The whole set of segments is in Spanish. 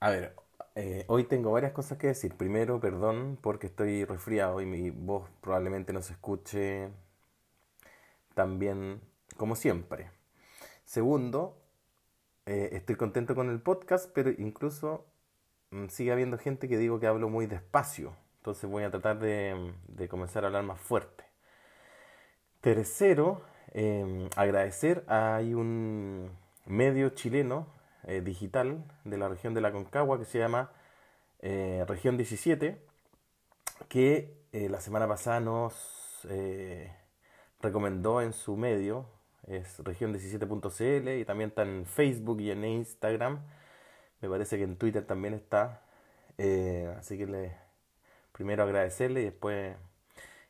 A ver, eh, hoy tengo varias cosas que decir. Primero, perdón porque estoy resfriado y mi voz probablemente no se escuche tan bien como siempre. Segundo, eh, estoy contento con el podcast, pero incluso mm, sigue habiendo gente que digo que hablo muy despacio. Entonces voy a tratar de, comenzar a hablar más fuerte. Tercero, em, agradecer. Hay un medio chileno eh, digital de la región de la Concagua que se llama eh, Región 17, que eh, la semana pasada nos recomendó en su medio, es región17.cl y también está en Facebook y en Instagram. Me parece que en Twitter también está. así que le, primero agradecerle y después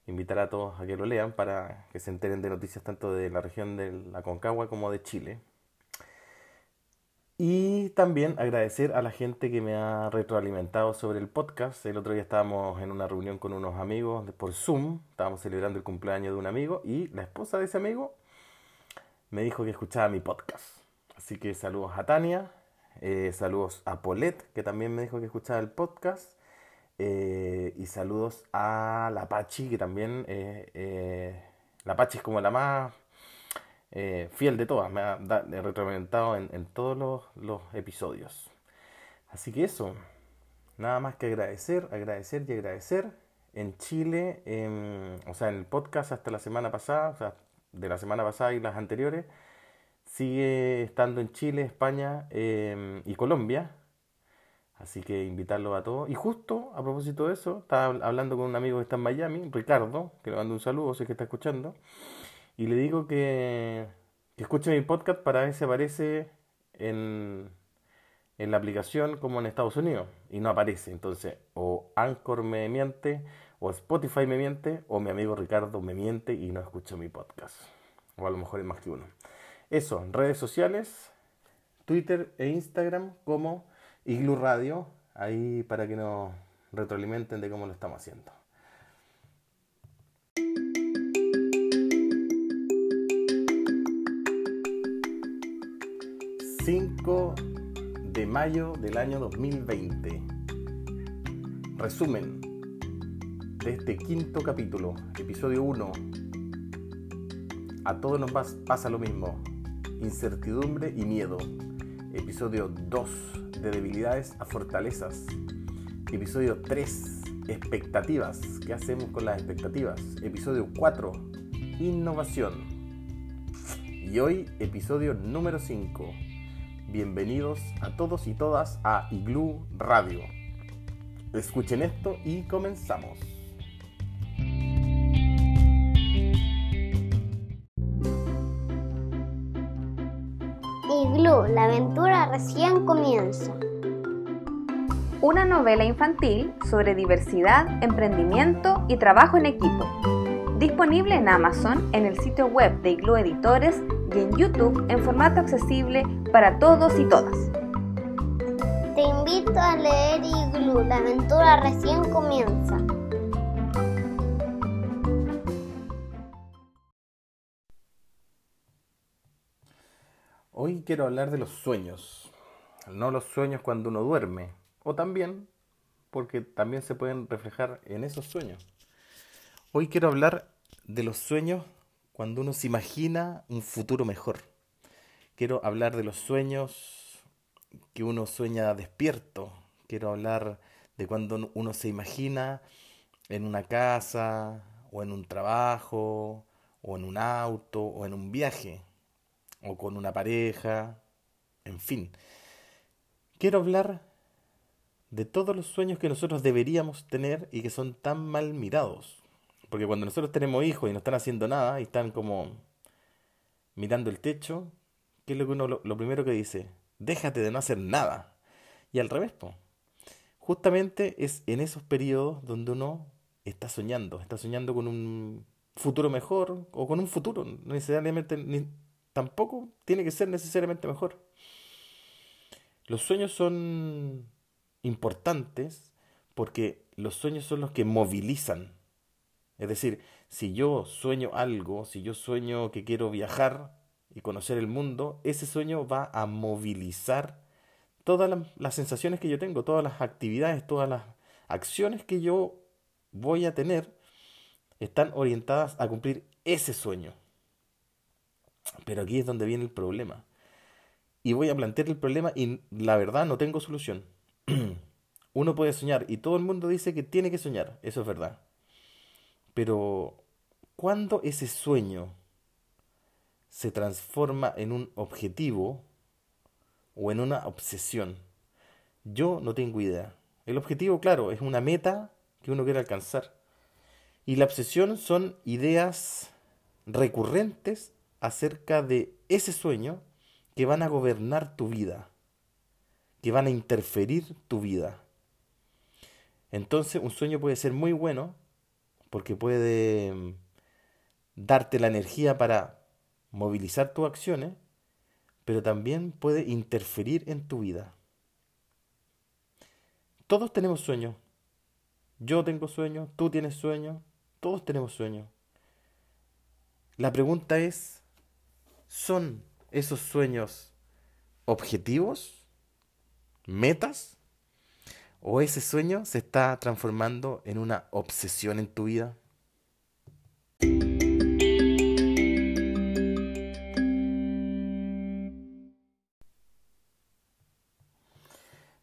invitar a todos a que lo lean para que se enteren de noticias tanto de la región de la Concagua como de Chile. Y también agradecer a la gente que me ha retroalimentado sobre el podcast. El otro día estábamos en una reunión con unos amigos por Zoom, estábamos celebrando el cumpleaños de un amigo y la esposa de ese amigo me dijo que escuchaba mi podcast. Así que saludos a Tania, eh, saludos a Paulette, que también me dijo que escuchaba el podcast. Eh, y saludos a la Pachi, que también eh, la Pachi es como la más eh, fiel de todas, me ha retroalimentado en, todos los, episodios. Así que eso, nada más que agradecer, agradecer y agradecer. En Chile, o sea, en el podcast hasta la semana pasada, o sea, de la semana pasada y las anteriores, sigue estando en Chile, España em, y Colombia. Así que invitarlo a todos. Y justo a propósito de eso, estaba hablando con un amigo que está en Miami, Ricardo, que le mando un saludo, sé que está escuchando y le digo que, escuche mi podcast para ver si aparece en, en la aplicación como en Estados Unidos y no aparece. Entonces, o Anchor me miente, o Spotify me miente, o mi amigo Ricardo me miente y no escucha mi podcast. O a lo mejor es más que uno. Eso, redes sociales, Twitter e Instagram como Iglu Radio, ahí para que nos retroalimenten de cómo lo estamos haciendo. 5 de mayo del año 2020. Resumen de este quinto capítulo, episodio 1. A todos nos pasa lo mismo. Incertidumbre y miedo. Episodio 2. De debilidades a fortalezas. Episodio 3. Expectativas. ¿Qué hacemos con las expectativas? Episodio 4. Innovación. Y hoy, episodio número 5 Bienvenidos a todos y todas a Igloo Radio. Escuchen esto y comenzamos. Igloo, la aventura recién comienza. Una novela infantil sobre diversidad, emprendimiento y trabajo en equipo. Disponible en Amazon, en el sitio web de Igloo Editores y en YouTube en formato accesible para todos y todas. Te invito a leer Igloo, la aventura recién comienza. Hoy quiero hablar de los sueños, no los sueños cuando uno duerme, o también, porque también se pueden reflejar en esos sueños. Hoy quiero hablar de los sueños cuando uno se imagina un futuro mejor. Quiero hablar de los sueños que uno sueña despierto. Quiero hablar de cuando uno se imagina en una casa o en un trabajo o en un auto o en un viaje o con una pareja, en fin. Quiero hablar de todos los sueños que nosotros deberíamos tener y que son tan mal mirados. Porque cuando nosotros tenemos hijos y no están haciendo nada y están como mirando el techo, ¿qué es lo que uno lo, primero que dice? Déjate de no hacer nada. Y al revés, po. Justamente es en esos periodos donde uno está soñando, está soñando con un futuro mejor o con un futuro, no necesariamente ni, tampoco tiene que ser necesariamente mejor. Los sueños son importantes porque los sueños son los que movilizan es decir, si yo sueño algo, si yo sueño que quiero viajar y conocer el mundo, ese sueño va a movilizar todas las, sensaciones que yo tengo, todas las actividades, todas las acciones que yo voy a tener están orientadas a cumplir ese sueño. Pero aquí es donde viene el problema. Y voy a plantear el problema y la verdad no tengo solución. Uno puede soñar y todo el mundo dice que tiene que soñar, eso es verdad. Pero, ¿cuándo ese sueño se transforma en un objetivo o en una obsesión? Yo no tengo idea. El objetivo, claro, es una meta que uno quiere alcanzar. Y la obsesión son ideas recurrentes acerca de ese sueño que van a gobernar tu vida, que van a interferir tu vida. Entonces un sueño puede ser muy bueno porque puede darte la energía para movilizar tus acciones, pero también puede interferir en tu vida. Todos tenemos sueños. Yo tengo sueños, tú tienes sueños, todos tenemos sueños. La pregunta es, ¿son esos sueños objetivos? ¿Metas? ¿O ese sueño se está transformando en una obsesión en tu vida?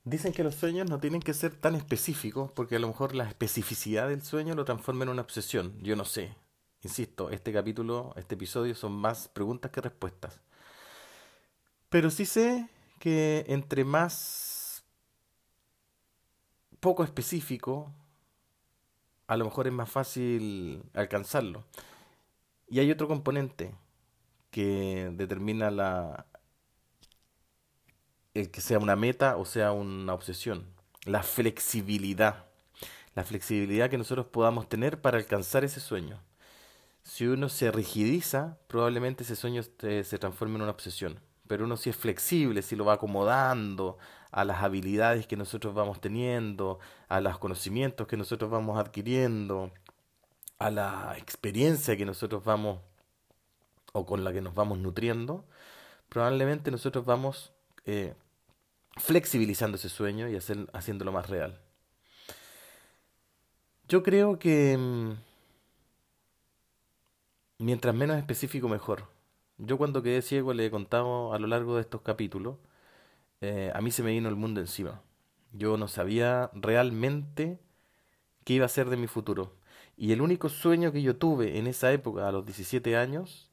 Dicen que los sueños no tienen que ser tan específicos porque a lo mejor la especificidad del sueño lo transforma en una obsesión. Yo no sé. Insisto, este capítulo, este episodio son más preguntas que respuestas. Pero sí sé que entre más poco específico, a lo mejor es más fácil alcanzarlo. Y hay otro componente que determina la, el que sea una meta o sea una obsesión. La flexibilidad. La flexibilidad que nosotros podamos tener para alcanzar ese sueño. Si uno se rigidiza, probablemente ese sueño se transforme en una obsesión. Pero uno si es flexible, si lo va acomodando a las habilidades que nosotros vamos teniendo, a los conocimientos que nosotros vamos adquiriendo, a la experiencia que nosotros vamos o con la que nos vamos nutriendo, probablemente nosotros vamos eh, flexibilizando ese sueño y hacer, haciéndolo más real. Yo creo que mm, mientras menos específico mejor. Yo cuando quedé ciego le he contado a lo largo de estos capítulos, eh, a mí se me vino el mundo encima. Yo no sabía realmente qué iba a ser de mi futuro. Y el único sueño que yo tuve en esa época, a los 17 años,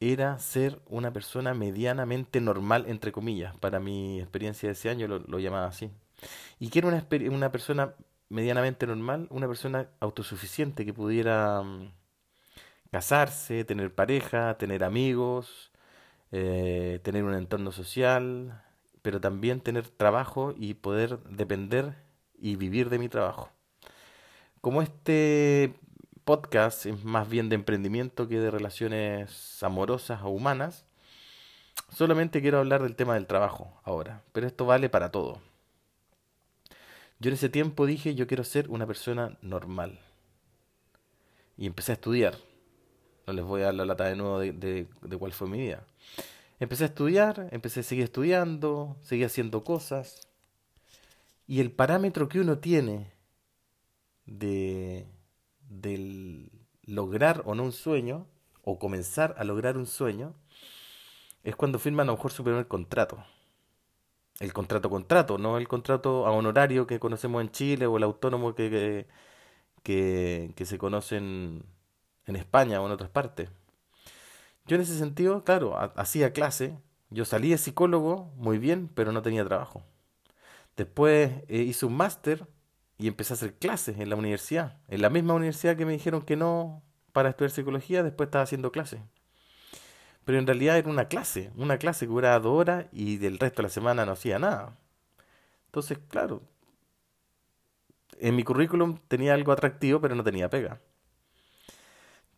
era ser una persona medianamente normal, entre comillas. Para mi experiencia de ese año lo, llamaba así. Y que era una, una, persona medianamente normal, una persona autosuficiente que pudiera mm, casarse, tener pareja, tener amigos, eh, tener un entorno social, pero también tener trabajo y poder depender y vivir de mi trabajo. Como este podcast es más bien de emprendimiento que de relaciones amorosas o humanas. Solamente quiero hablar del tema del trabajo ahora, pero esto vale para todo. Yo en ese tiempo dije, yo quiero ser una persona normal. Y empecé a estudiar. No les voy a dar la lata de nuevo de, de cuál fue mi vida. Empecé a estudiar, empecé a seguir estudiando, seguí haciendo cosas. Y el parámetro que uno tiene de del lograr o no un sueño, o comenzar a lograr un sueño, es cuando firman a lo mejor su primer contrato. El contrato contrato, no el contrato a honorario que conocemos en Chile o el autónomo que, que, que, se conoce en, en España o en otras partes. Yo en ese sentido, claro, hacía clase, yo salí de psicólogo muy bien, pero no tenía trabajo. Después eh, hice un máster y empecé a hacer clases en la universidad. En la misma universidad que me dijeron que no para estudiar psicología, después estaba haciendo clases. Pero en realidad era una clase, una clase que duraba dos horas y del resto de la semana no hacía nada. Entonces, claro, en mi currículum tenía algo atractivo, pero no tenía pega.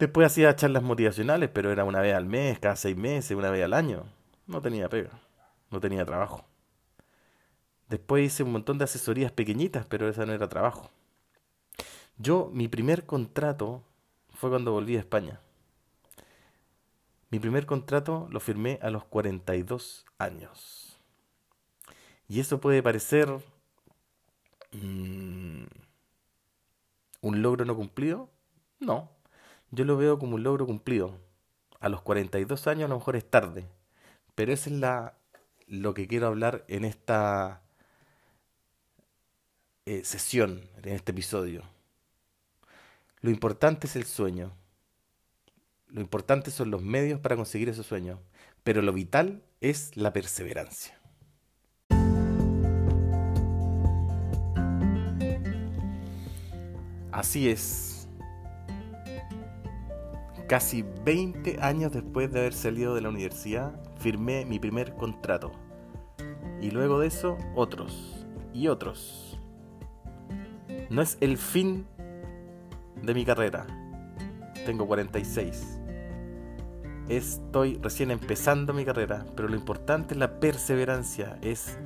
Después hacía charlas motivacionales, pero era una vez al mes, cada seis meses, una vez al año. No tenía pega, no tenía trabajo. Después hice un montón de asesorías pequeñitas, pero esa no era trabajo. Yo, mi primer contrato fue cuando volví a España. Mi primer contrato lo firmé a los 42 años. Y eso puede parecer mm, un logro no cumplido. No, yo lo veo como un logro cumplido. A los 42 años a lo mejor es tarde, pero eso es la, lo que quiero hablar en esta eh, sesión, en este episodio. Lo importante es el sueño. Lo importante son los medios para conseguir ese sueño. Pero lo vital es la perseverancia. Así es. Casi 20 años después de haber salido de la universidad, firmé mi primer contrato. Y luego de eso, otros. Y otros. No es el fin de mi carrera. Tengo 46. Estoy recién empezando mi carrera, pero lo importante es la perseverancia. Es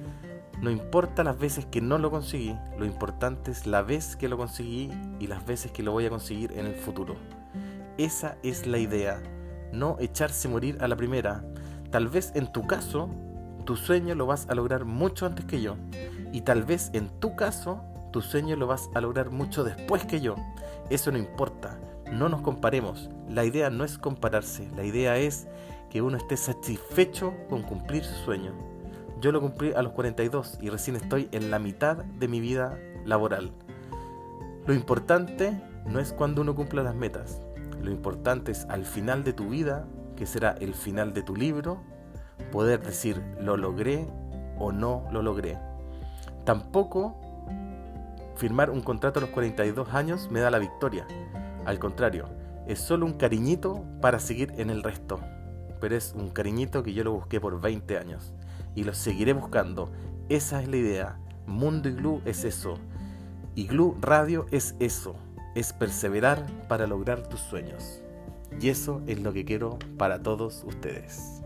no importa las veces que no lo conseguí, lo importante es la vez que lo conseguí y las veces que lo voy a conseguir en el futuro. Esa es la idea, no echarse morir a la primera. Tal vez en tu caso, tu sueño lo vas a lograr mucho antes que yo. Y tal vez en tu caso, tu sueño lo vas a lograr mucho después que yo. Eso no importa, no nos comparemos. La idea no es compararse, la idea es que uno esté satisfecho con cumplir su sueño. Yo lo cumplí a los 42 y recién estoy en la mitad de mi vida laboral. Lo importante no es cuando uno cumpla las metas, lo importante es al final de tu vida, que será el final de tu libro, poder decir lo logré o no lo logré. Tampoco firmar un contrato a los 42 años me da la victoria. Al contrario, es solo un cariñito para seguir en el resto. Pero es un cariñito que yo lo busqué por 20 años. Y lo seguiré buscando. Esa es la idea. Mundo Iglú es eso. Iglú Radio es eso es perseverar para lograr tus sueños. Y eso es lo que quiero para todos ustedes.